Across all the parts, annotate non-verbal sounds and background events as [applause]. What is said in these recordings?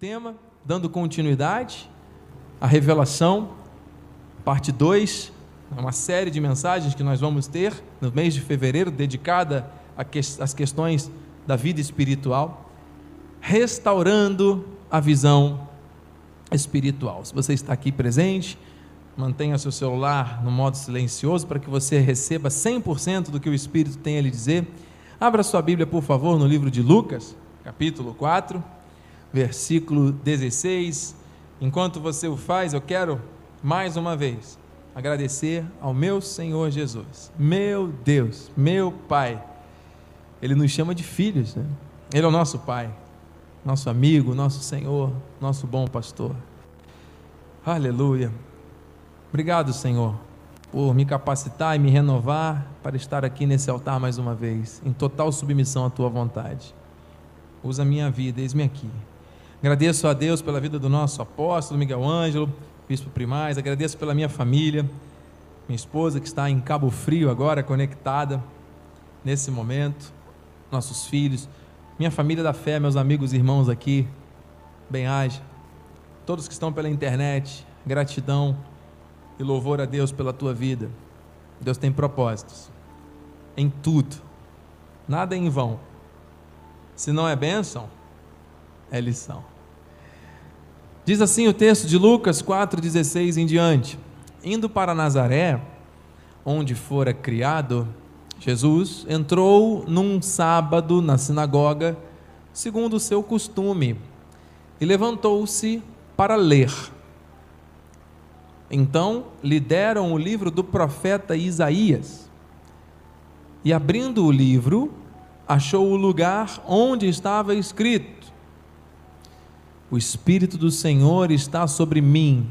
tema, dando continuidade à revelação, parte 2, é uma série de mensagens que nós vamos ter no mês de fevereiro, dedicada às questões da vida espiritual, restaurando a visão espiritual. Se você está aqui presente, mantenha seu celular no modo silencioso para que você receba 100% do que o Espírito tem a lhe dizer. Abra sua Bíblia, por favor, no livro de Lucas, capítulo 4, versículo 16. Enquanto você o faz, eu quero mais uma vez agradecer ao meu Senhor Jesus, meu Deus, meu Pai. Ele nos chama de filhos, né? Ele é o nosso Pai, nosso amigo, nosso Senhor, nosso bom pastor. Aleluia. Obrigado, Senhor, por me capacitar e me renovar para estar aqui nesse altar mais uma vez, em total submissão à tua vontade. Usa a minha vida, eis-me aqui. Agradeço a Deus pela vida do nosso apóstolo Miguel Ângelo, bispo primaz, agradeço pela minha família, minha esposa que está em Cabo Frio agora, conectada nesse momento, nossos filhos, minha família da fé, meus amigos e irmãos aqui, bem-aja, todos que estão pela internet, gratidão e louvor a Deus pela tua vida. Deus tem propósitos em tudo, nada é em vão. Se não é bênção, é lição. Diz assim o texto de Lucas 4,16 em diante: Indo para Nazaré, onde fora criado, Jesus entrou num sábado na sinagoga, segundo o seu costume, e levantou-se para ler. Então lhe deram o livro do profeta Isaías. E abrindo o livro, achou o lugar onde estava escrito: O Espírito do Senhor está sobre mim,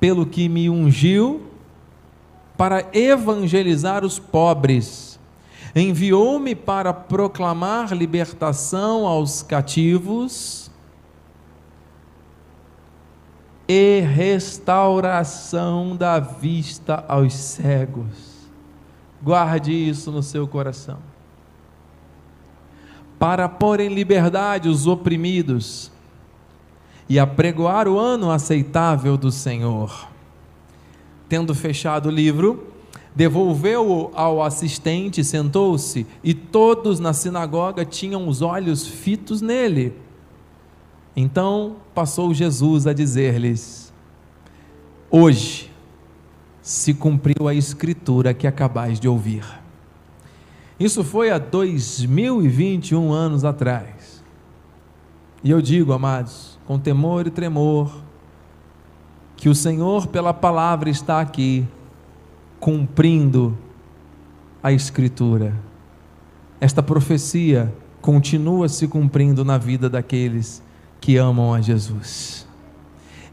pelo que me ungiu para evangelizar os pobres. Enviou-me para proclamar libertação aos cativos e restauração da vista aos cegos. Guarde isso no seu coração. Para pôr em liberdade os oprimidos e apregoar o ano aceitável do Senhor. Tendo fechado o livro, devolveu-o ao assistente, sentou-se, e todos na sinagoga tinham os olhos fitos nele. Então passou Jesus a dizer-lhes: Hoje se cumpriu a escritura que acabais de ouvir. Isso foi há 2021 anos atrás. E eu digo, amados, com temor e tremor, que o Senhor, pela palavra, está aqui, cumprindo a Escritura. Esta profecia continua se cumprindo na vida daqueles que amam a Jesus.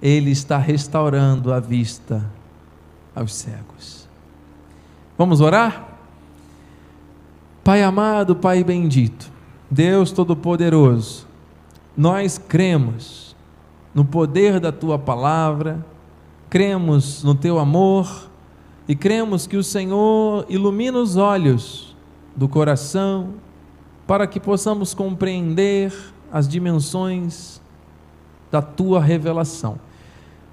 Ele está restaurando a vista aos cegos. Vamos orar? Pai amado, Pai bendito, Deus Todo-Poderoso, nós cremos no poder da Tua palavra, cremos no Teu amor e cremos que o Senhor ilumina os olhos do coração para que possamos compreender as dimensões da tua revelação.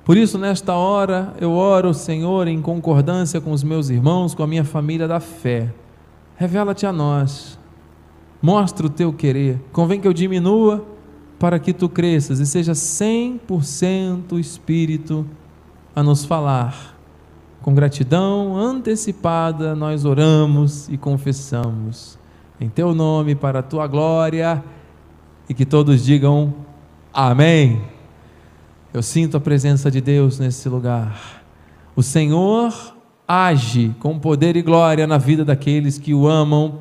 Por isso, nesta hora, eu oro, Senhor, em concordância com os meus irmãos, com a minha família da fé. Revela-te a nós, mostra o teu querer. Convém que eu diminua para que tu cresças e seja 100% o Espírito a nos falar. Com gratidão antecipada, nós oramos e confessamos. Em teu nome, para a tua glória e que todos digam amém. Eu sinto a presença de Deus nesse lugar. O Senhor age com poder e glória na vida daqueles que o amam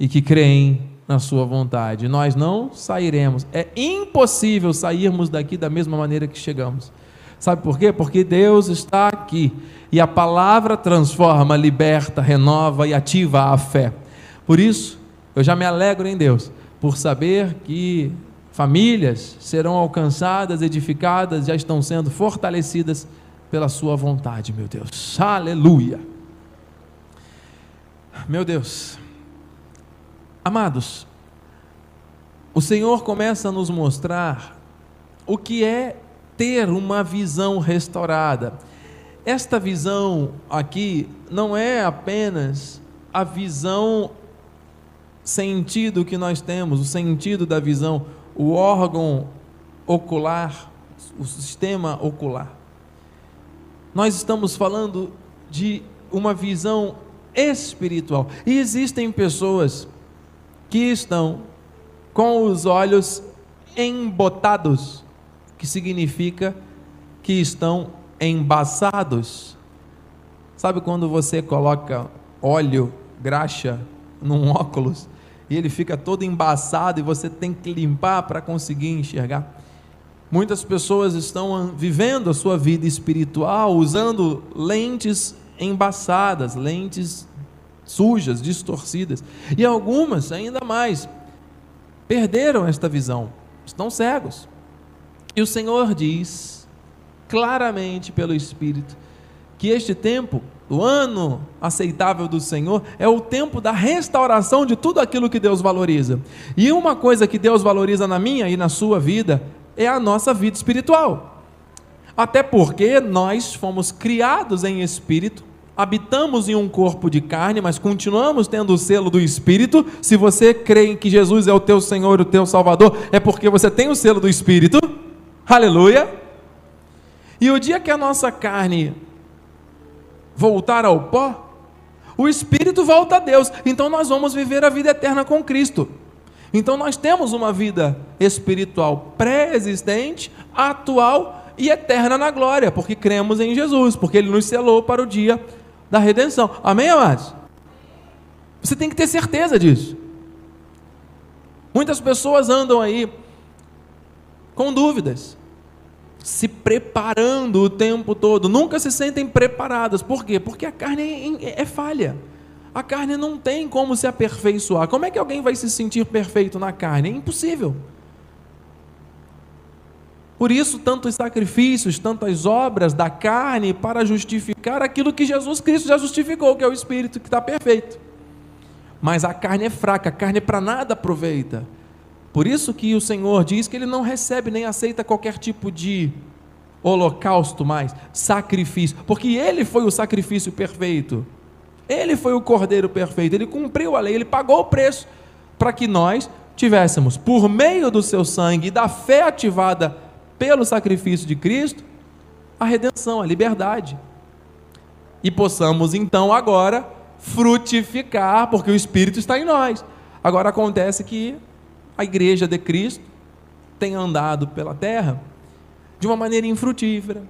e que creem na sua vontade. Nós não sairemos. É impossível sairmos daqui da mesma maneira que chegamos. Sabe por quê? Porque Deus está aqui e a palavra transforma, liberta, renova e ativa a fé. Por isso, eu já me alegro em Deus, por saber que famílias serão alcançadas, edificadas, já estão sendo fortalecidas pela Sua vontade, meu Deus. Aleluia. Meu Deus. Amados, o Senhor começa a nos mostrar o que é ter uma visão restaurada. Esta visão aqui não é apenas a visão sentido que nós temos, o sentido da visão, o órgão ocular, o sistema ocular. Nós estamos falando de uma visão espiritual. E existem pessoas que estão com os olhos embotados, que significa que estão embaçados. Sabe quando você coloca óleo, graxa num óculos e ele fica todo embaçado e você tem que limpar para conseguir enxergar? Muitas pessoas estão vivendo a sua vida espiritual usando lentes embaçadas, lentes sujas, distorcidas. E algumas, ainda mais, perderam esta visão, estão cegos. E o Senhor diz, claramente pelo Espírito, que este tempo, o ano aceitável do Senhor, é o tempo da restauração de tudo aquilo que Deus valoriza. E uma coisa que Deus valoriza na minha e na sua vida é a nossa vida espiritual. Até porque nós fomos criados em espírito, habitamos em um corpo de carne, mas continuamos tendo o selo do espírito. Se você crê em que Jesus é o teu Senhor, o teu Salvador, é porque você tem o selo do espírito. Aleluia! E o dia que a nossa carne voltar ao pó, o espírito volta a Deus. Então nós vamos viver a vida eterna com Cristo. Então nós temos uma vida espiritual pré-existente, atual e eterna na glória, porque cremos em Jesus, porque Ele nos selou para o dia da redenção. Amém, amados? Você tem que ter certeza disso. Muitas pessoas andam aí com dúvidas, se preparando o tempo todo, nunca se sentem preparadas. Por quê? Porque a carne é, é falha. A carne não tem como se aperfeiçoar. Como é que alguém vai se sentir perfeito na carne? É impossível. Por isso, tantos sacrifícios, tantas obras da carne para justificar aquilo que Jesus Cristo já justificou, que é o Espírito que está perfeito. Mas a carne é fraca, a carne para nada aproveita. Por isso que o Senhor diz que ele não recebe nem aceita qualquer tipo de holocausto mais, sacrifício, porque ele foi o sacrifício perfeito. Ele foi o cordeiro perfeito, ele cumpriu a lei, ele pagou o preço para que nós tivéssemos, por meio do seu sangue e da fé ativada pelo sacrifício de Cristo, a redenção, a liberdade. E possamos então agora frutificar, porque o Espírito está em nós. Agora acontece que a igreja de Cristo tem andado pela terra de uma maneira infrutífera,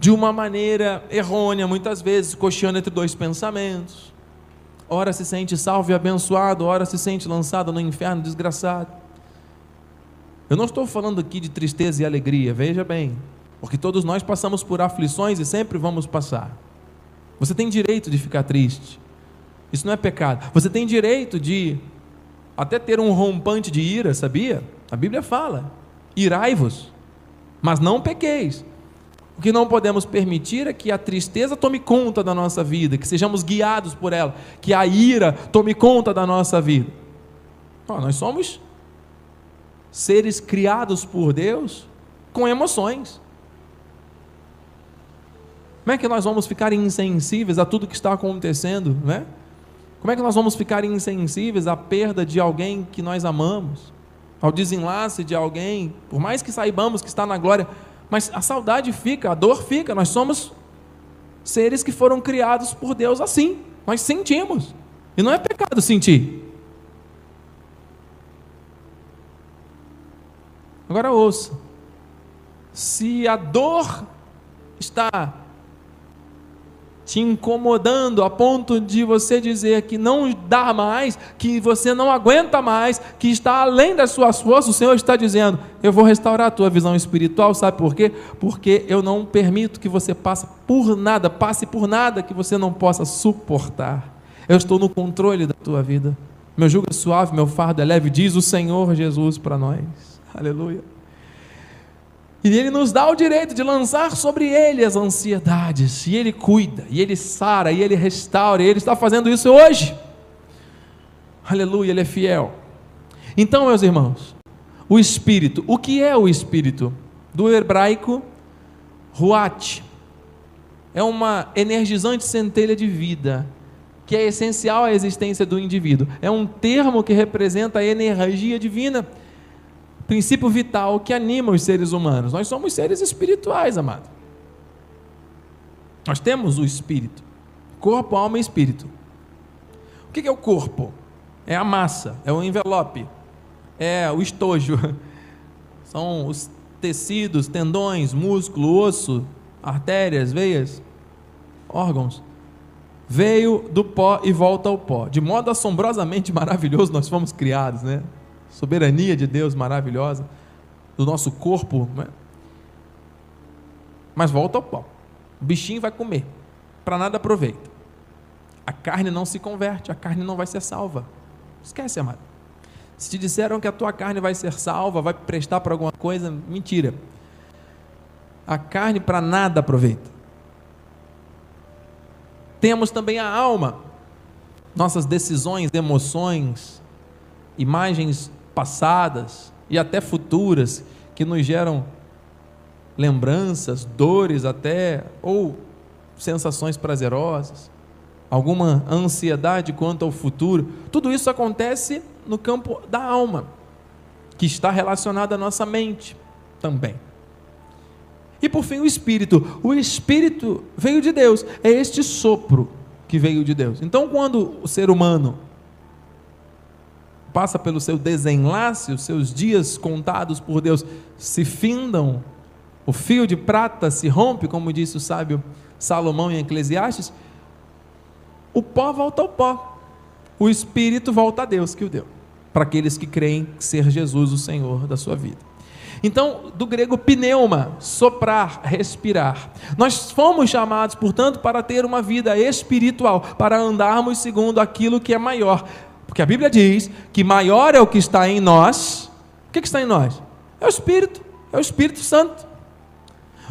de uma maneira errônea, muitas vezes, cocheando entre dois pensamentos. Ora se sente salvo e abençoado, ora se sente lançado no inferno desgraçado. Eu não estou falando aqui de tristeza e alegria, veja bem, porque todos nós passamos por aflições e sempre vamos passar. Você tem direito de ficar triste, isso não é pecado. Você tem direito de até ter um rompante de ira, sabia? A Bíblia fala: irai-vos, mas não pequeis. O que não podemos permitir é que a tristeza tome conta da nossa vida, que sejamos guiados por ela, que a ira tome conta da nossa vida. nós somos seres criados por Deus com emoções. Como é que nós vamos ficar insensíveis a tudo que está acontecendo, né? Como é que nós vamos ficar insensíveis à perda de alguém que nós amamos, ao desenlace de alguém, por mais que saibamos que está na glória, mas a saudade fica, a dor fica. Nós somos seres que foram criados por Deus assim. Nós sentimos. E não é pecado sentir. Agora ouça. Se a dor está te incomodando a ponto de você dizer que não dá mais, que você não aguenta mais, que está além das suas forças, o Senhor está dizendo: Eu vou restaurar a tua visão espiritual, sabe por quê? Porque eu não permito que você passe por nada, passe por nada que você não possa suportar. Eu estou no controle da tua vida. Meu jugo é suave, meu fardo é leve, diz o Senhor Jesus para nós. Aleluia. E Ele nos dá o direito de lançar sobre Ele as ansiedades. E Ele cuida, e Ele sara, e Ele restaura. E Ele está fazendo isso hoje. Aleluia, Ele é fiel. Então, meus irmãos, o Espírito, o que é o Espírito? do hebraico ruach. É uma energizante centelha de vida, que é essencial à existência do indivíduo. É um termo que representa a energia divina, princípio vital que anima os seres humanos. Nós somos seres espirituais, amado. Nós temos o espírito, corpo, alma e espírito. O que é o corpo? É a massa, é o envelope, é o estojo, [laughs] são os tecidos, tendões, músculo, osso, artérias, veias, órgãos. Veio do pó e volta ao pó. De modo assombrosamente maravilhoso nós fomos criados, né? Soberania de Deus maravilhosa do nosso corpo, né? Mas volta ao pó. O bichinho vai comer, para nada aproveita. A carne não se converte, a carne não vai ser salva. Esquece, amado. Se te disseram que a tua carne vai ser salva, vai prestar para alguma coisa, mentira. A carne para nada aproveita. Temos também a alma, nossas decisões, emoções, imagens passadas e até futuras que nos geram lembranças, dores até, ou sensações prazerosas, alguma ansiedade quanto ao futuro. Tudo isso acontece no campo da alma, que está relacionado à nossa mente também. E por fim, o espírito. O espírito veio de Deus, é este sopro que veio de Deus. Então, quando o ser humano passa pelo seu desenlace, os seus dias contados por Deus se findam, o fio de prata se rompe, como disse o sábio Salomão em Eclesiastes, o pó volta ao pó, o espírito volta a Deus que o deu para aqueles que creem ser Jesus o Senhor da sua vida. Então, do grego pneuma, soprar, respirar. Nós fomos chamados, portanto, para ter uma vida espiritual, para andarmos segundo aquilo que é maior. Porque a Bíblia diz que maior é o que está em nós. O que, que está em nós? É o Espírito, é o Espírito Santo.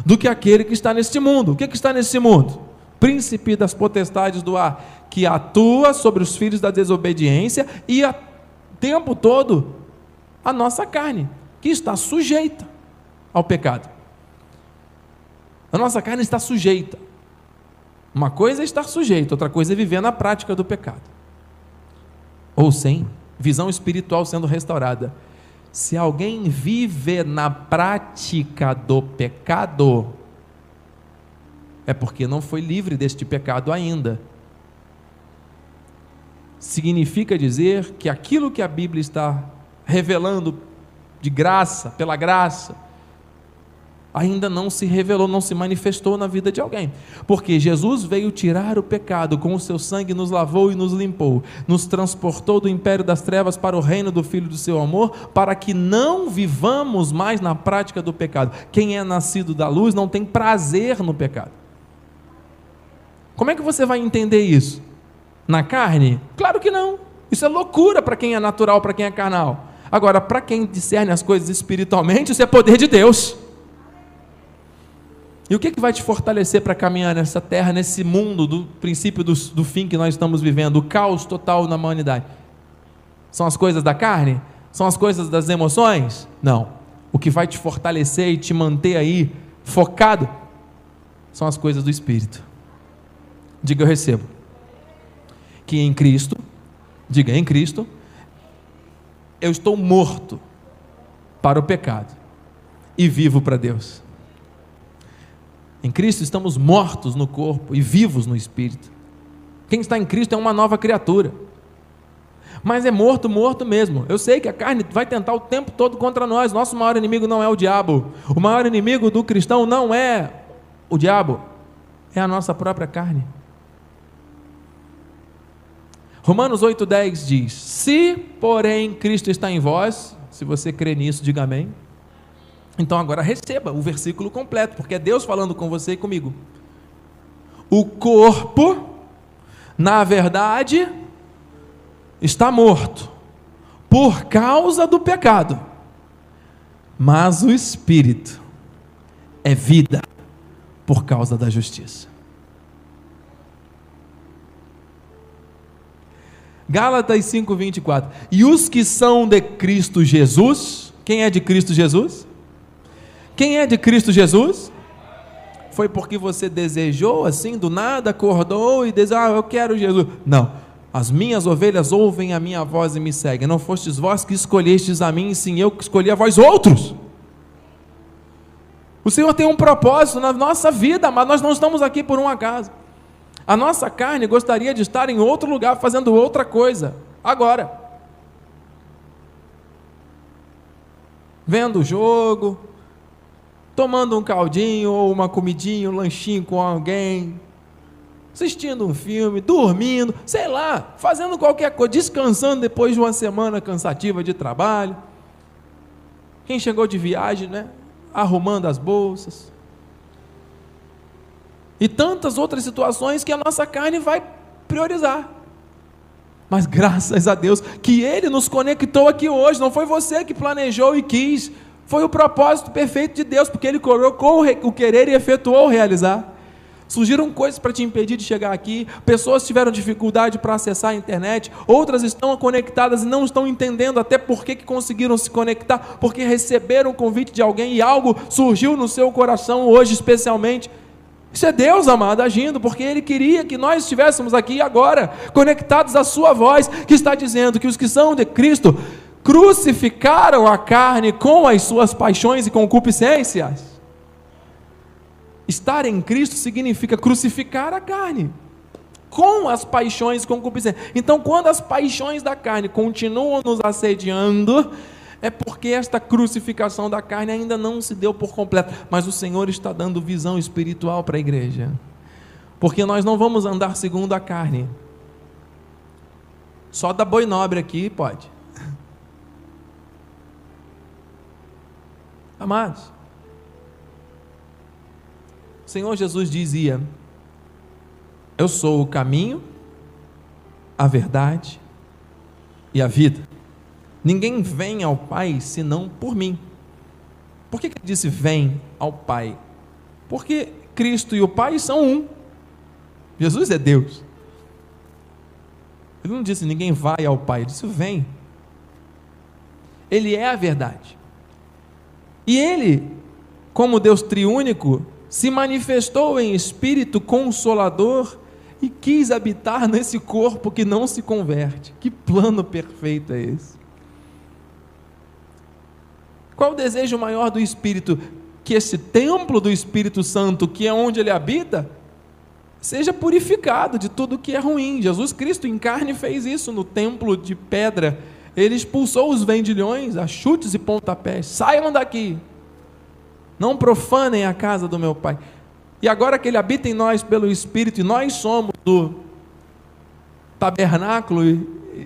Do que aquele que está neste mundo. O que, que está neste mundo? Príncipe das potestades do ar, que atua sobre os filhos da desobediência e a tempo todo a nossa carne, que está sujeita ao pecado. A nossa carne está sujeita. Uma coisa é estar sujeito, outra coisa é viver na prática do pecado. Ou sem visão espiritual sendo restaurada. Se alguém vive na prática do pecado, é porque não foi livre deste pecado ainda significa dizer que aquilo que a Bíblia está revelando de graça, pela graça, ainda não se revelou, não se manifestou na vida de alguém. Porque Jesus veio tirar o pecado, com o seu sangue nos lavou e nos limpou, nos transportou do império das trevas para o reino do Filho do seu amor, para que não vivamos mais na prática do pecado. Quem é nascido da luz não tem prazer no pecado. Como é que você vai entender isso? na carne? Claro que não. Isso é loucura para quem é natural, para quem é carnal. Agora, para quem discerne as coisas espiritualmente, isso é poder de Deus. E o que, que vai te fortalecer para caminhar nessa terra, nesse mundo do princípio do, do fim que nós estamos vivendo, o caos total na humanidade? São as coisas da carne? São as coisas das emoções? Não. O que vai te fortalecer e te manter aí focado são as coisas do Espírito. Diga eu recebo que em Cristo, diga em Cristo, eu estou morto para o pecado e vivo para Deus. Em Cristo estamos mortos no corpo e vivos no espírito. Quem está em Cristo é uma nova criatura. Mas é morto, morto mesmo. Eu sei que a carne vai tentar o tempo todo contra nós. Nosso maior inimigo não é o diabo. O maior inimigo do cristão não é o diabo, é a nossa própria carne. Romanos 8,10 diz: Se, porém, Cristo está em vós, se você crê nisso, diga amém. Então agora receba o versículo completo, porque é Deus falando com você e comigo. O corpo, na verdade, está morto por causa do pecado, mas o espírito é vida por causa da justiça. Gálatas 5:24. E os que são de Cristo Jesus, quem é de Cristo Jesus? Quem é de Cristo Jesus? Foi porque você desejou assim do nada, acordou e desejou, ah, eu quero Jesus. Não. As minhas ovelhas ouvem a minha voz e me seguem. Não fostes vós que escolhestes a mim, sim eu que escolhi a vós outros. O Senhor tem um propósito na nossa vida, mas nós não estamos aqui por um acaso. A nossa carne gostaria de estar em outro lugar fazendo outra coisa, agora. Vendo o jogo, tomando um caldinho ou uma comidinha, um lanchinho com alguém, assistindo um filme, dormindo, sei lá, fazendo qualquer coisa, descansando depois de uma semana cansativa de trabalho. Quem chegou de viagem, né? Arrumando as bolsas. E tantas outras situações que a nossa carne vai priorizar. Mas graças a Deus que Ele nos conectou aqui hoje, não foi você que planejou e quis, foi o propósito perfeito de Deus, porque Ele colocou o querer e efetuou o realizar. Surgiram coisas para te impedir de chegar aqui, pessoas tiveram dificuldade para acessar a internet, outras estão conectadas e não estão entendendo até por que, que conseguiram se conectar, porque receberam o convite de alguém e algo surgiu no seu coração hoje, especialmente. Isso é Deus, amado, agindo, porque Ele queria que nós estivéssemos aqui agora, conectados à Sua voz, que está dizendo que os que são de Cristo crucificaram a carne com as suas paixões e concupiscências. Estar em Cristo significa crucificar a carne com as paixões e concupiscências. Então, quando as paixões da carne continuam nos assediando, é porque esta crucificação da carne ainda não se deu por completo, mas o Senhor está dando visão espiritual para a igreja. Porque nós não vamos andar segundo a carne. Só da boi nobre aqui pode. Amados, o Senhor Jesus dizia: Eu sou o caminho, a verdade e a vida. Ninguém vem ao Pai senão por mim. Por que, que ele disse vem ao Pai? Porque Cristo e o Pai são um. Jesus é Deus. Ele não disse ninguém vai ao Pai, ele disse vem. Ele é a verdade. E ele, como Deus triúnico, se manifestou em espírito consolador e quis habitar nesse corpo que não se converte. Que plano perfeito é esse? Qual o desejo maior do Espírito? Que esse templo do Espírito Santo, que é onde ele habita, seja purificado de tudo que é ruim. Jesus Cristo em carne fez isso no templo de pedra ele expulsou os vendilhões a chutes e pontapés. Saiam daqui. Não profanem a casa do meu Pai. E agora que Ele habita em nós pelo Espírito, e nós somos do tabernáculo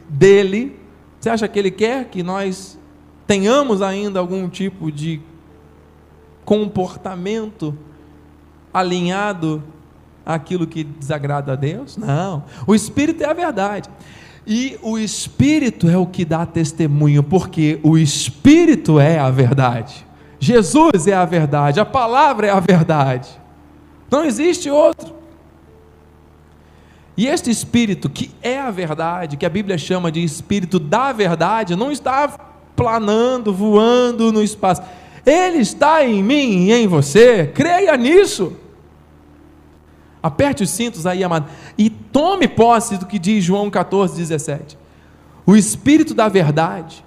dele, você acha que Ele quer que nós tenhamos ainda algum tipo de comportamento alinhado àquilo que desagrada a Deus? Não. O Espírito é a verdade. E o Espírito é o que dá testemunho, porque o Espírito é a verdade. Jesus é a verdade, a palavra é a verdade. Não existe outro. E este Espírito, que é a verdade, que a Bíblia chama de Espírito da verdade, não está planando, voando no espaço. Ele está em mim e em você. Creia nisso. Aperte os cintos aí, amado, e tome posse do que diz João 14, 17. O Espírito da verdade,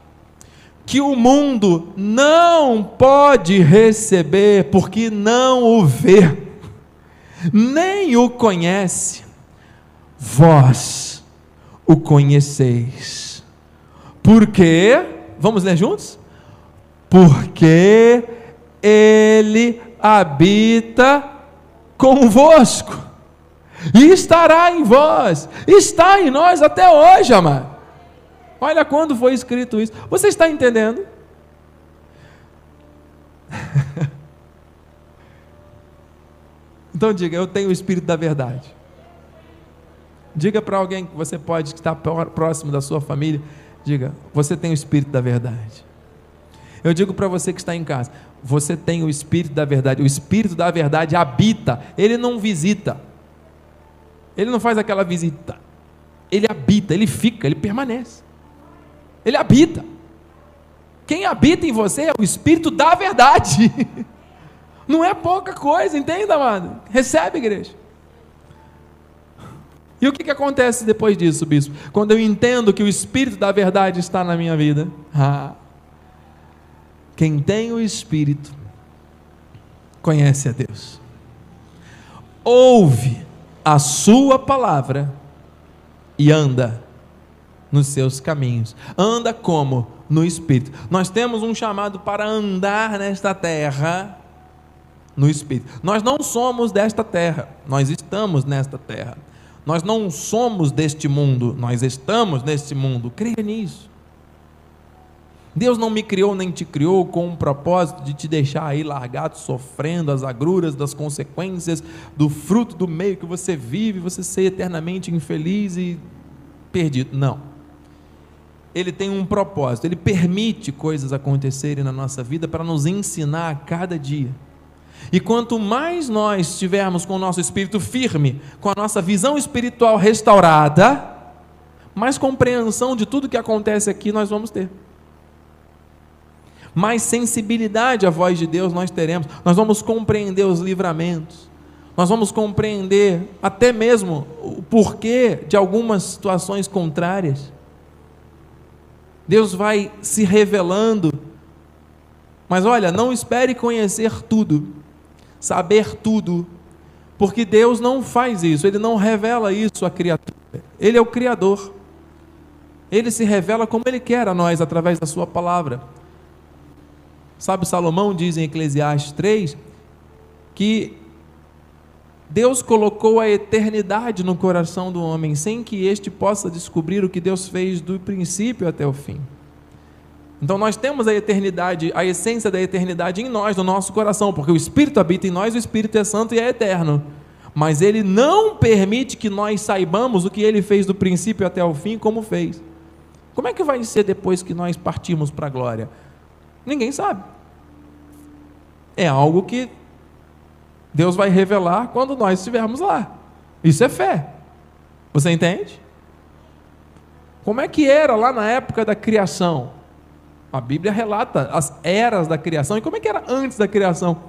que o mundo não pode receber, porque não o vê, nem o conhece, vós o conheceis. Porque, vamos ler juntos? Porque ele habita convosco, e estará em vós, está em nós até hoje, amado. Olha quando foi escrito isso. Você está entendendo? [laughs] então diga, eu tenho o Espírito da verdade. Diga para alguém que você pode estar próximo da sua família, diga, você tem o Espírito da verdade. Eu digo para você que está em casa, você tem o Espírito da verdade. O Espírito da verdade habita, ele não visita. Ele não faz aquela visita. Ele habita, ele fica, ele permanece. Ele habita. Quem habita em você é o Espírito da verdade. [laughs] Não é pouca coisa, entenda, amado? Recebe, igreja. E o que, que acontece depois disso, bispo? Quando eu entendo que o Espírito da verdade está na minha vida. [laughs] Ah, quem tem o Espírito conhece a Deus. Ouve a Sua palavra e anda nos seus caminhos. Anda como? No Espírito. Nós temos um chamado para andar nesta terra no Espírito. Nós não somos desta terra, nós estamos nesta terra. Nós não somos deste mundo, nós estamos neste mundo. Creia nisso. Deus não me criou nem te criou com um propósito de te deixar aí largado, sofrendo as agruras das consequências do fruto do meio que você vive, você ser eternamente infeliz e perdido. Não. Ele tem um propósito, ele permite coisas acontecerem na nossa vida para nos ensinar a cada dia. E quanto mais nós estivermos com o nosso espírito firme, com a nossa visão espiritual restaurada, mais compreensão de tudo que acontece aqui nós vamos ter. Mais sensibilidade à voz de Deus nós teremos. Nós vamos compreender os livramentos. Nós vamos compreender até mesmo o porquê de algumas situações contrárias. Deus vai se revelando. Mas olha, não espere conhecer tudo saber tudo, porque Deus não faz isso, Ele não revela isso à criatura, Ele é o Criador, Ele se revela como Ele quer a nós através da Sua palavra. Sabe, Salomão diz em Eclesiastes 3 que Deus colocou a eternidade no coração do homem, sem que este possa descobrir o que Deus fez do princípio até o fim. Então nós temos a eternidade, a essência da eternidade em nós, no nosso coração, porque o Espírito habita em nós, o Espírito é santo e é eterno. Mas ele não permite que nós saibamos o que ele fez do princípio até o fim, como fez. Como é que vai ser depois que nós partimos para a glória? Ninguém sabe. É algo que Deus vai revelar quando nós estivermos lá. Isso é fé. Você entende? Como é que era lá na época da criação? A Bíblia relata as eras da criação. E como é que era antes da criação?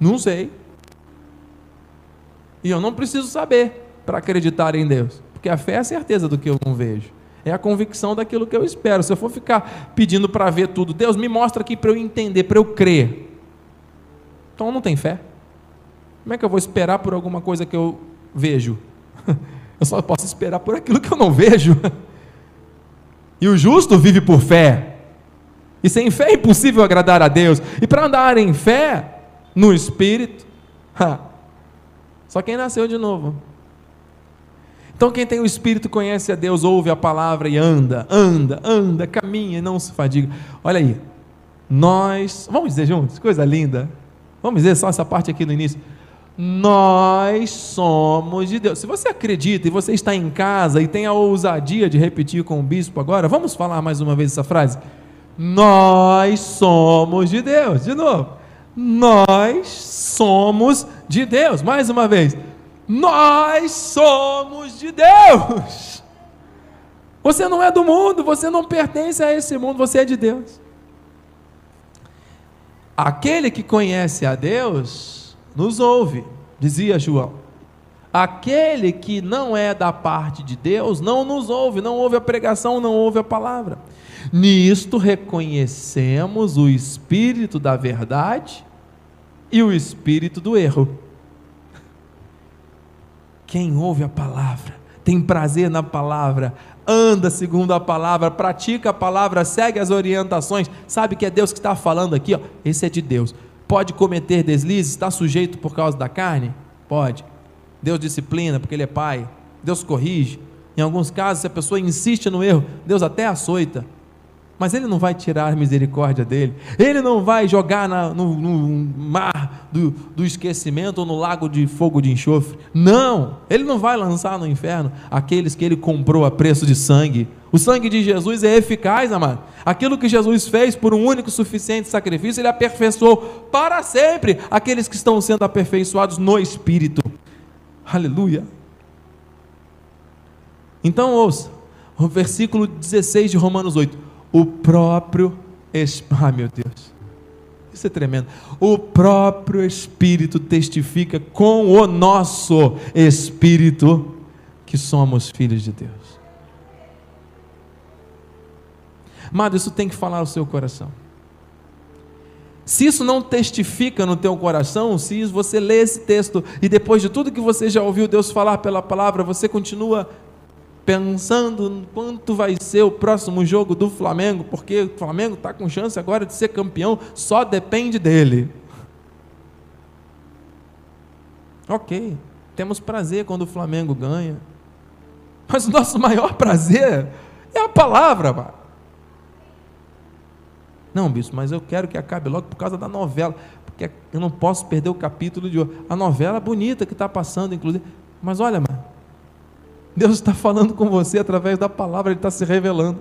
Não sei. E eu não preciso saber para acreditar em Deus. Porque a fé é a certeza do que eu não vejo. É a convicção daquilo que eu espero. Se eu for ficar pedindo para ver tudo, Deus me mostra aqui para eu entender, para eu crer. Então não tem fé. Como é que eu vou esperar por alguma coisa que eu vejo? [laughs] Eu só posso esperar por aquilo que eu não vejo. [laughs] E o justo vive por fé. E sem fé é impossível agradar a Deus. E para andar em fé, no Espírito, [laughs] só quem nasceu de novo. Então, quem tem o Espírito conhece a Deus, ouve a palavra e anda, anda, anda, caminha e não se fadiga. Olha aí, nós, vamos dizer juntos, coisa linda. Vamos dizer só essa parte aqui no início. Nós somos de Deus. Se você acredita e você está em casa e tem a ousadia de repetir com o bispo agora, vamos falar mais uma vez essa frase? Nós somos de Deus. De novo. Nós somos de Deus. Mais uma vez. Nós somos de Deus. Você não é do mundo, você não pertence a esse mundo, você é de Deus. Aquele que conhece a Deus, nos ouve, dizia João. Aquele que não é da parte de Deus não nos ouve, não ouve a pregação, não ouve a palavra. Nisto reconhecemos o espírito da verdade e o espírito do erro. Quem ouve a palavra, tem prazer na palavra, anda segundo a palavra, pratica a palavra, segue as orientações, sabe que é Deus que está falando aqui, ó, esse é de Deus. Pode cometer deslizes, está sujeito por causa da carne? Pode. Deus disciplina porque Ele é Pai. Deus corrige. Em alguns casos, se a pessoa insiste no erro, Deus até açoita. Mas Ele não vai tirar a misericórdia dele. Ele não vai jogar na, no, no, mar do, do esquecimento ou no lago de fogo de enxofre. Não! Ele não vai lançar no inferno aqueles que Ele comprou a preço de sangue. O sangue de Jesus é eficaz, amado. Aquilo que Jesus fez por um único suficiente sacrifício, Ele aperfeiçoou para sempre aqueles que estão sendo aperfeiçoados no Espírito. Aleluia. Então ouça, o versículo 16 de Romanos 8 o próprio Espírito. Ai meu Deus. Isso é tremendo. O próprio Espírito testifica com o nosso Espírito que somos filhos de Deus. Amado, isso tem que falar ao seu coração. Se isso não testifica no teu coração, se você lê esse texto e depois de tudo que você já ouviu Deus falar pela palavra, você continua pensando quanto vai ser o próximo jogo do Flamengo, porque o Flamengo está com chance agora de ser campeão, só depende dele. Ok, temos prazer quando o Flamengo ganha, mas o nosso maior prazer é a palavra. Não, bispo, mas eu quero que acabe logo por causa da novela, porque eu não posso perder o capítulo de hoje. A novela bonita que está passando, inclusive. Mas olha, mano, Deus está falando com você através da palavra, Ele está se revelando.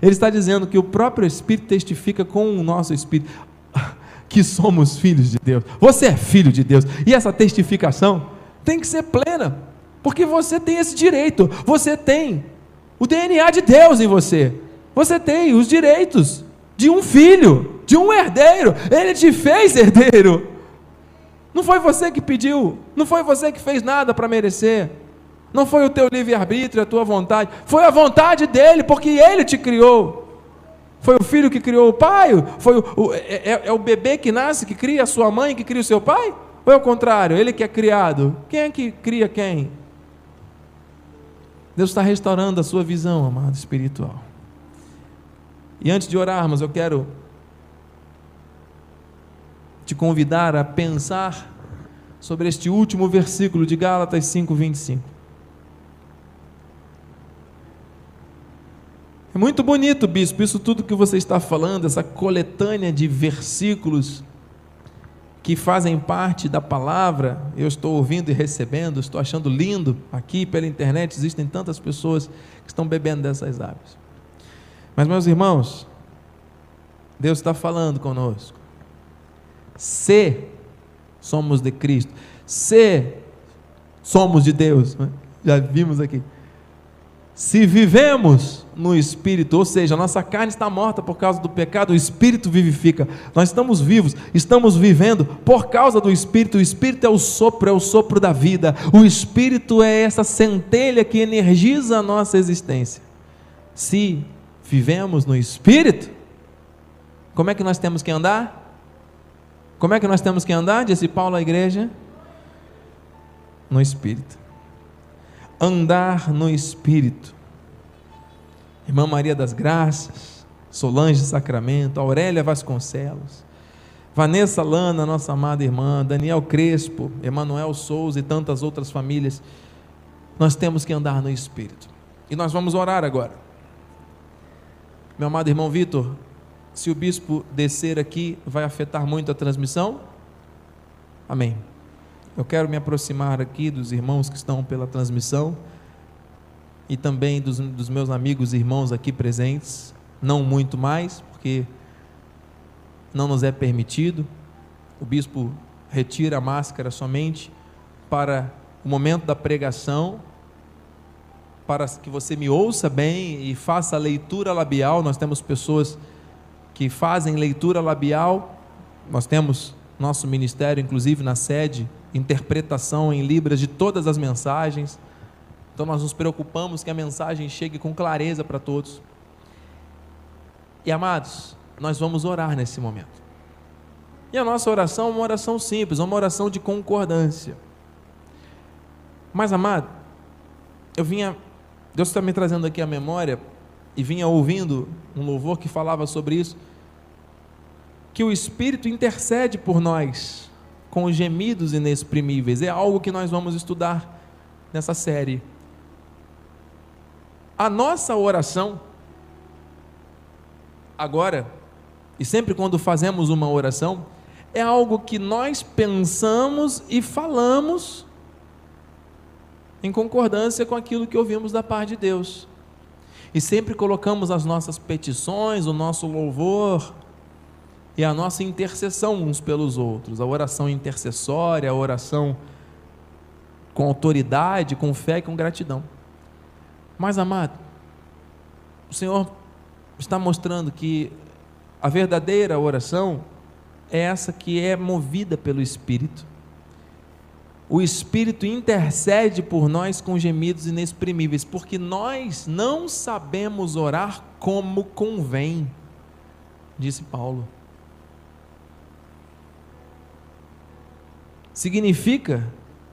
Ele está dizendo que o próprio Espírito testifica com o nosso Espírito [laughs] que somos filhos de Deus. Você é filho de Deus. E essa testificação tem que ser plena, porque você tem esse direito. Você tem o DNA de Deus em você. Você tem os direitos de um filho, de um herdeiro. Ele te fez herdeiro. Não foi você que pediu, não foi você que fez nada para merecer. Não foi o teu livre-arbítrio, a tua vontade, foi a vontade dele, porque ele te criou. Foi o filho que criou o pai? Foi o, o é, é, é, o bebê que nasce, que cria a sua mãe, que cria o seu pai? Ou é o contrário? Ele que é criado? Quem é que cria quem? Deus está restaurando a sua visão, amado espiritual. E antes de orarmos, eu quero te convidar a pensar sobre este último versículo de Gálatas 5:25. É muito bonito, bispo, isso tudo que você está falando, essa coletânea de versículos que fazem parte da palavra, eu estou ouvindo e recebendo, estou achando lindo. Aqui pela internet existem tantas pessoas que estão bebendo dessas águas. Mas, meus irmãos, Deus está falando conosco. Se somos de Cristo, se somos de Deus, né? já vimos aqui. Se vivemos no Espírito, ou seja, a nossa carne está morta por causa do pecado, o Espírito vivifica. Nós estamos vivos, estamos vivendo por causa do Espírito. O Espírito é o sopro, é o sopro da vida. O Espírito é essa centelha que energiza a nossa existência. Se vivemos no Espírito, como é que nós temos que andar? Como é que nós temos que andar? Disse Paulo à igreja. No Espírito. Andar no Espírito. Irmã Maria das Graças, Solange Sacramento, Aurélia Vasconcelos, Vanessa Lana, nossa amada irmã, Daniel Crespo, Emanuel Souza e tantas outras famílias. Nós temos que andar no Espírito. E nós vamos orar agora. Meu amado irmão Vitor, se o bispo descer aqui, vai afetar muito a transmissão? Amém. Eu quero me aproximar aqui dos irmãos que estão pela transmissão e também dos, dos meus amigos e irmãos aqui presentes, não muito mais, porque não nos é permitido. O bispo retira a máscara somente para o momento da pregação para que você me ouça bem e faça a leitura labial. Nós temos pessoas que fazem leitura labial. Nós temos nosso ministério, inclusive na sede, interpretação em libras de todas as mensagens. Então nós nos preocupamos que a mensagem chegue com clareza para todos. E amados, nós vamos orar nesse momento. E a nossa oração é uma oração simples, uma oração de concordância. Mas, amado, eu vinha Deus está me trazendo aqui a memória e vinha ouvindo um louvor que falava sobre isso, que o Espírito intercede por nós com gemidos inexprimíveis. É algo que nós vamos estudar nessa série. A nossa oração, agora, e sempre quando fazemos uma oração, é algo que nós pensamos e falamos em concordância com aquilo que ouvimos da parte de Deus. E sempre colocamos as nossas petições, o nosso louvor e a nossa intercessão uns pelos outros, a oração intercessória, a oração com autoridade, com fé e com gratidão. Mas, amado, o Senhor está mostrando que a verdadeira oração é essa que é movida pelo Espírito. O Espírito intercede por nós com gemidos inexprimíveis, porque nós não sabemos orar como convém, disse Paulo. Significa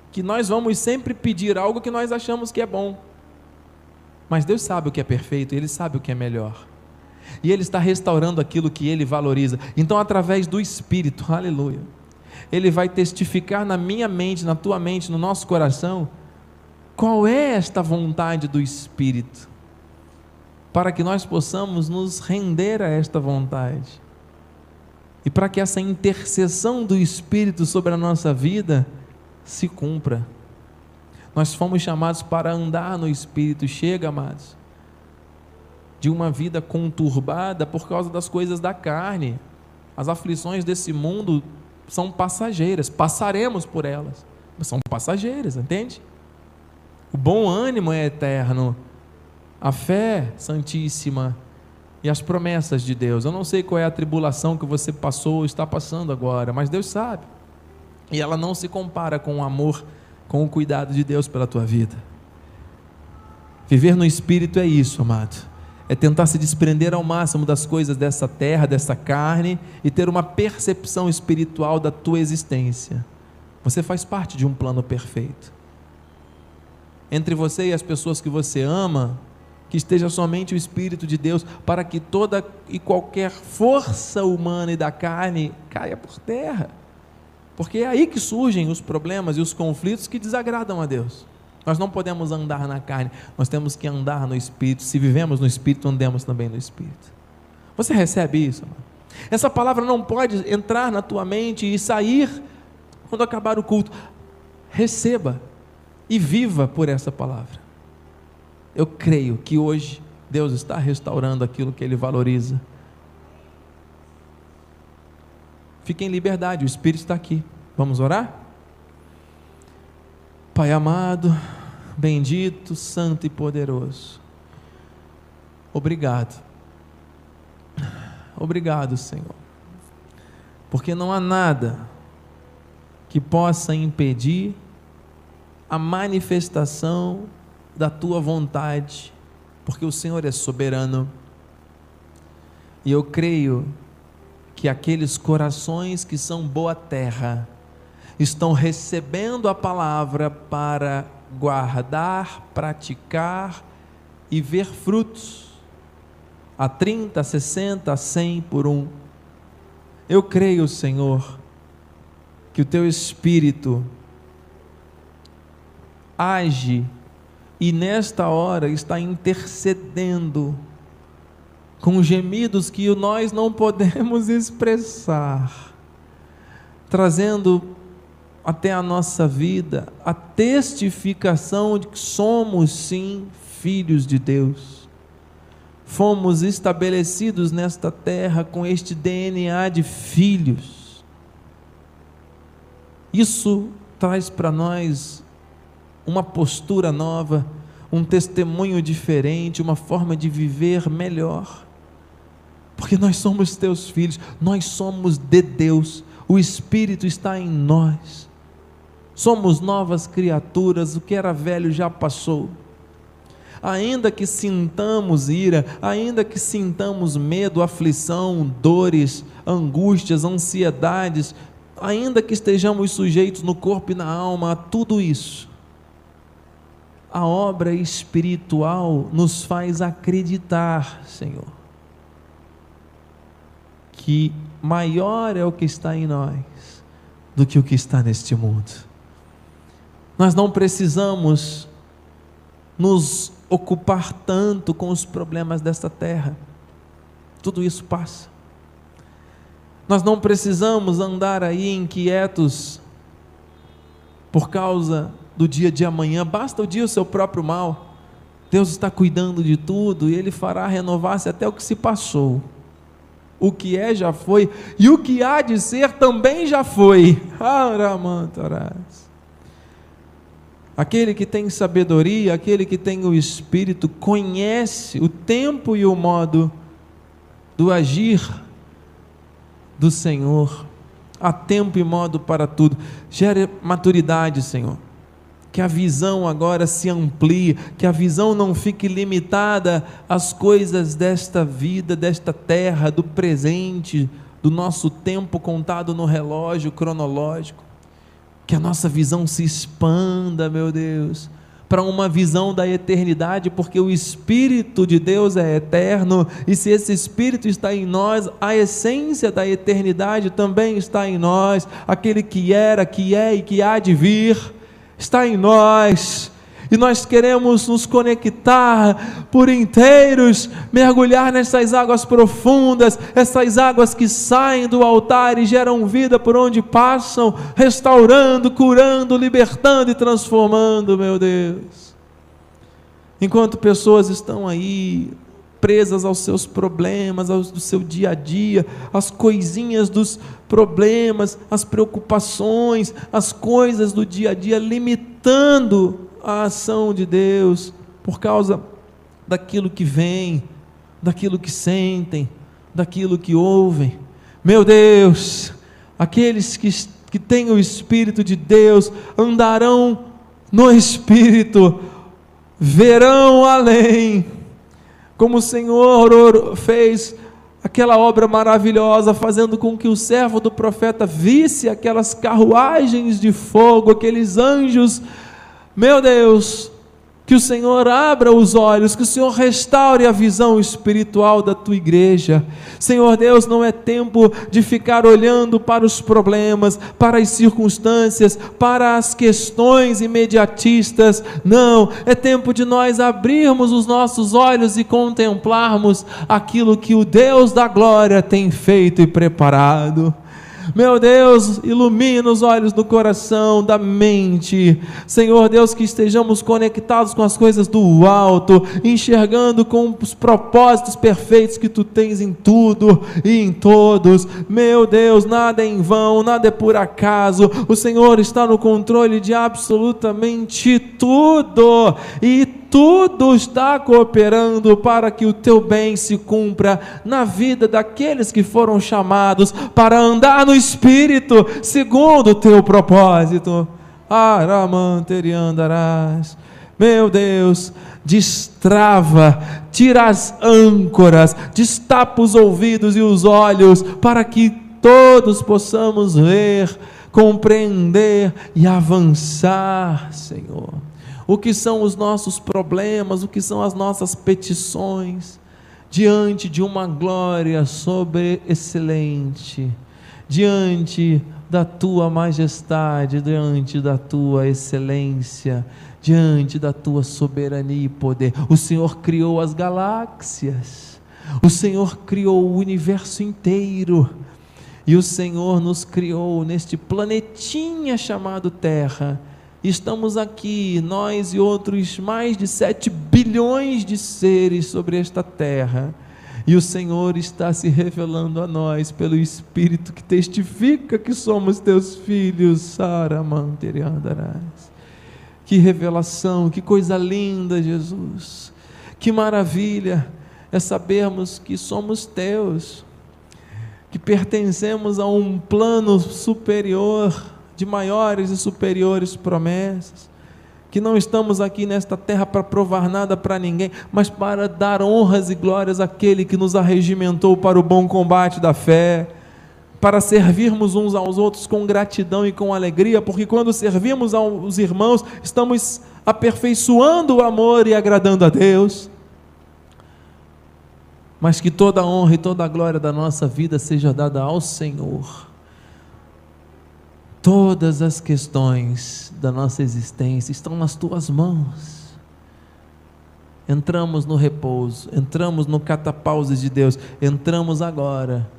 que nós vamos sempre pedir algo que nós achamos que é bom. Mas Deus sabe o que é perfeito, Ele sabe o que é melhor. E Ele está restaurando aquilo que Ele valoriza. Então, através do Espírito, aleluia, Ele vai testificar na minha mente, na tua mente, no nosso coração, qual é esta vontade do Espírito, para que nós possamos nos render a esta vontade. E para que essa intercessão do Espírito sobre a nossa vida se cumpra. Nós fomos chamados para andar no Espírito. Chega, amados, de uma vida conturbada por causa das coisas da carne. As aflições desse mundo são passageiras, passaremos por elas, mas são passageiras, entende? O bom ânimo é eterno, a fé santíssima e as promessas de Deus. Eu não sei qual é a tribulação que você passou ou está passando agora, mas Deus sabe. E ela não se compara com o amor, com o cuidado de Deus pela tua vida. Viver no Espírito é isso, amado. É tentar se desprender ao máximo das coisas dessa terra, dessa carne e ter uma percepção espiritual da tua existência. Você faz parte de um plano perfeito. Entre você e as pessoas que você ama, que esteja somente o Espírito de Deus, para que toda e qualquer força humana e da carne caia por terra. Porque é aí que surgem os problemas e os conflitos que desagradam a Deus. Nós não podemos andar na carne, nós temos que andar no Espírito. Se vivemos no Espírito, andemos também no Espírito. Você recebe isso? Mano? Essa palavra não pode entrar na tua mente e sair quando acabar o culto. Receba e viva por essa palavra. Eu creio que hoje Deus está restaurando aquilo que Ele valoriza. Fique em liberdade, o Espírito está aqui. Vamos orar? Pai amado, bendito, santo e poderoso. Obrigado. Obrigado, Senhor. Porque não há nada que possa impedir a manifestação da tua vontade, porque o Senhor é soberano. E eu creio que aqueles corações que são boa terra estão recebendo a palavra para guardar, praticar e ver frutos a 30, a 60, a 100 por um. Eu creio, Senhor, que o teu espírito age e nesta hora está intercedendo com gemidos que nós não podemos [laughs] expressar, trazendo até a nossa vida a testificação de que somos sim filhos de Deus. Fomos estabelecidos nesta terra com este DNA de filhos. Isso traz para nós uma postura nova, um testemunho diferente, uma forma de viver melhor. Porque nós somos teus filhos, nós somos de Deus, o Espírito está em nós. Somos novas criaturas, o que era velho já passou. Ainda que sintamos ira, ainda que sintamos medo, aflição, dores, angústias, ansiedades, ainda que estejamos sujeitos no corpo e na alma a tudo isso, a obra espiritual nos faz acreditar, Senhor, que maior é o que está em nós do que o que está neste mundo. Nós não precisamos nos ocupar tanto com os problemas desta terra, tudo isso passa. Nós não precisamos andar aí inquietos por causa do dia de amanhã, basta o dia o seu próprio mal. Deus está cuidando de tudo e Ele fará renovar-se até o que se passou. O que é já foi, e o que há de ser também já foi. [laughs] Aquele que tem sabedoria, aquele que tem o Espírito, conhece o tempo e o modo do agir do Senhor. há tempo e modo para tudo. Gere maturidade, Senhor. Que a visão agora se amplie, que a visão não fique limitada às coisas desta vida, desta terra, do presente, do nosso tempo contado no relógio cronológico. Que a nossa visão se expanda, meu Deus para uma visão da eternidade, porque o Espírito de Deus é eterno, e se esse Espírito está em nós, a essência da eternidade também está em nós, aquele que era, que é e que há de vir, está em nós e nós queremos nos conectar por inteiros, mergulhar nessas águas profundas, essas águas que saem do altar e geram vida por onde passam, restaurando, curando, libertando e transformando, meu Deus. Enquanto pessoas estão aí presas aos seus problemas, ao do seu dia a dia, as coisinhas dos problemas, as preocupações, as coisas do dia a dia, limitando a ação de Deus por causa daquilo que vem, daquilo que sentem, daquilo que ouvem. Meu Deus, aqueles que, que têm o Espírito de Deus andarão no Espírito, verão além, como o Senhor fez aquela obra maravilhosa, fazendo com que o servo do profeta visse aquelas carruagens de fogo, aqueles anjos. Meu Deus, que o Senhor abra os olhos, que o Senhor restaure a visão espiritual da tua igreja. Senhor Deus, não é tempo de ficar olhando para os problemas, para as circunstâncias, para as questões imediatistas. Não, é tempo de nós abrirmos os nossos olhos e contemplarmos aquilo que o Deus da glória tem feito e preparado. Meu Deus, ilumina os olhos do coração, da mente. Senhor Deus, que estejamos conectados com as coisas do alto, enxergando com os propósitos perfeitos que tu tens em tudo e em todos. Meu Deus, nada é em vão, nada é por acaso. O Senhor está no controle de absolutamente tudo. E tudo está cooperando para que o teu bem se cumpra na vida daqueles que foram chamados para andar no Espírito, segundo o teu propósito. Aramanteriandarás. Meu Deus, destrava, tira as âncoras, destapa os ouvidos e os olhos, para que todos possamos ver, compreender e avançar, Senhor o que são os nossos problemas, o que são as nossas petições, diante de uma glória sobre excelente, diante da tua majestade, diante da tua excelência, diante da tua soberania e poder. O Senhor criou as galáxias, o Senhor criou o universo inteiro. E o Senhor nos criou neste planetinha chamado Terra estamos aqui, nós e outros mais de 7 bilhões de seres sobre esta terra, e o Senhor está se revelando a nós pelo Espírito que testifica que somos teus filhos, Saramanteriandarás. Que revelação, que coisa linda, Jesus. Que maravilha é sabermos que somos teus, que pertencemos a um plano superior de maiores e superiores promessas, que não estamos aqui nesta terra para provar nada para ninguém, mas para dar honras e glórias àquele que nos arregimentou para o bom combate da fé, para servirmos uns aos outros com gratidão e com alegria, porque quando servimos aos irmãos, estamos aperfeiçoando o amor e agradando a Deus. Mas que toda a honra e toda a glória da nossa vida seja dada ao Senhor Todas as questões da nossa existência estão nas tuas mãos. Entramos no repouso, entramos no catapause de Deus, entramos agora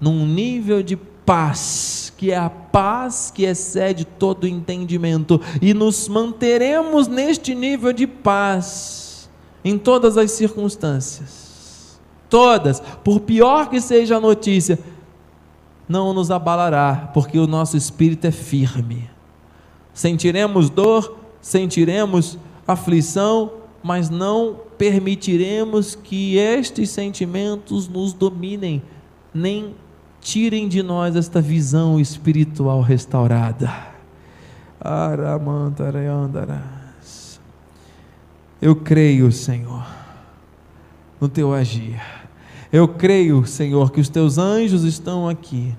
num nível de paz, que é a paz que excede todo entendimento, e nos manteremos neste nível de paz em todas as circunstâncias. Todas, por pior que seja a notícia, não nos abalará, porque o nosso espírito é firme. Sentiremos dor, sentiremos aflição, mas não permitiremos que estes sentimentos nos dominem, nem tirem de nós esta visão espiritual restaurada. Eu creio, Senhor, no teu agir. Eu creio, Senhor, que os teus anjos estão aqui.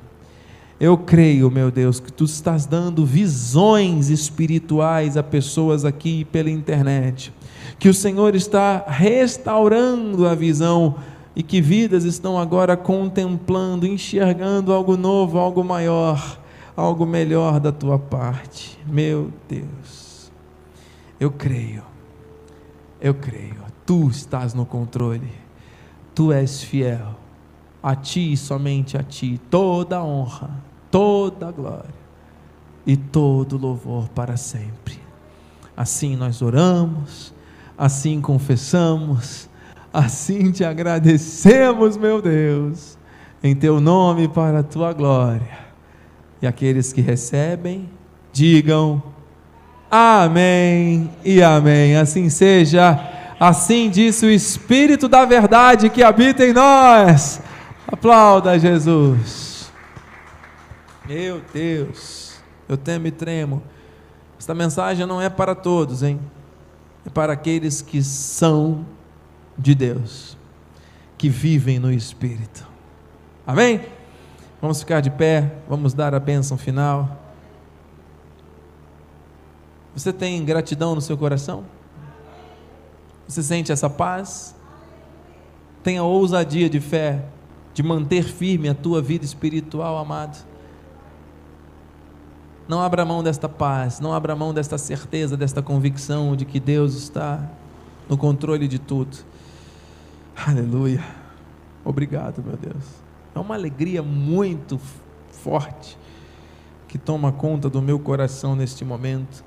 Eu creio, meu Deus, que tu estás dando visões espirituais a pessoas aqui pela internet. Que o Senhor está restaurando a visão e que vidas estão agora contemplando, enxergando algo novo, algo maior, algo melhor da tua parte. Meu Deus, eu creio, eu creio, tu estás no controle, tu és fiel, a ti somente a ti, toda honra, toda glória e todo louvor para sempre. Assim nós oramos, assim confessamos Assim te agradecemos, meu Deus, em teu nome para a tua glória. E aqueles que recebem, digam amém e amém. Assim seja, assim disse o Espírito da verdade que habita em nós. Aplauda Jesus. Meu Deus, eu temo e tremo. Esta mensagem não é para todos, hein? É para aqueles que são de Deus, que vivem no Espírito. Amém? Vamos ficar de pé, vamos dar a bênção final. Você tem gratidão no seu coração? Você sente essa paz? Tenha ousadia de fé, de manter firme a tua vida espiritual, amado. Não abra mão desta paz, não abra mão desta certeza, desta convicção de que Deus está no controle de tudo. Aleluia. Obrigado, meu Deus. É uma alegria muito forte que toma conta do meu coração neste momento.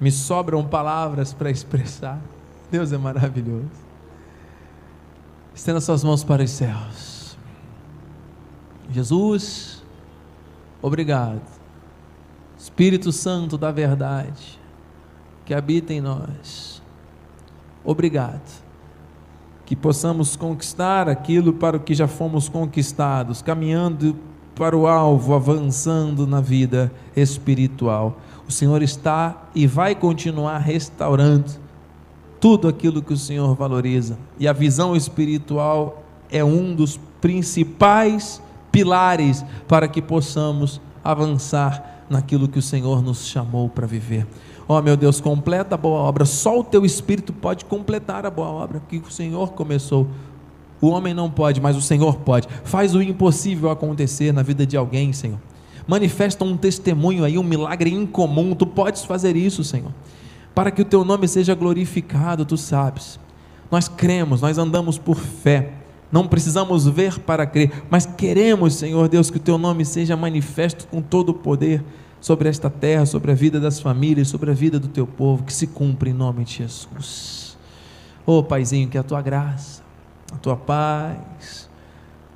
Me sobram palavras para [laughs] expressar. Deus é maravilhoso. Estenda suas mãos para os céus. Jesus, obrigado. Espírito Santo da verdade, que habita em nós. Obrigado que possamos conquistar aquilo para o que já fomos conquistados, caminhando para o alvo, avançando na vida espiritual. O Senhor está e vai continuar restaurando tudo aquilo que o Senhor valoriza. E a visão espiritual é um dos principais pilares para que possamos avançar naquilo que o Senhor nos chamou para viver. Ó oh, meu Deus, completa a boa obra. Só o teu Espírito pode completar a boa obra que o Senhor começou. O homem não pode, mas o Senhor pode. Faz o impossível acontecer na vida de alguém, Senhor. Manifesta um testemunho aí, um milagre incomum. Tu podes fazer isso, Senhor. Para que o teu nome seja glorificado, tu sabes. Nós cremos, nós andamos por fé. Não precisamos ver para crer, mas queremos, Senhor Deus, que o teu nome seja manifesto com todo o poder sobre esta terra, sobre a vida das famílias, sobre a vida do teu povo, que se cumpra em nome de Jesus. Oh, Paizinho, que a tua graça, a tua paz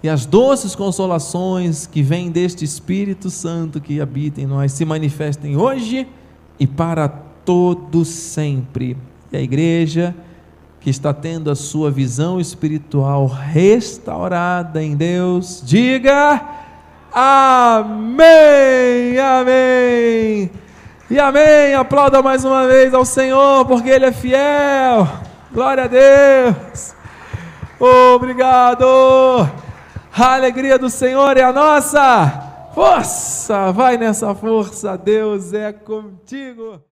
e as doces consolações que vêm deste Espírito Santo que habita em nós se manifestem hoje e para todo sempre. E a igreja que está tendo a sua visão espiritual restaurada em Deus, diga Amém, amém. E amém. Aplauda mais uma vez ao Senhor, porque Ele é fiel. Glória a Deus. Obrigado. A alegria do Senhor é a nossa força. Vai nessa força. Deus é contigo.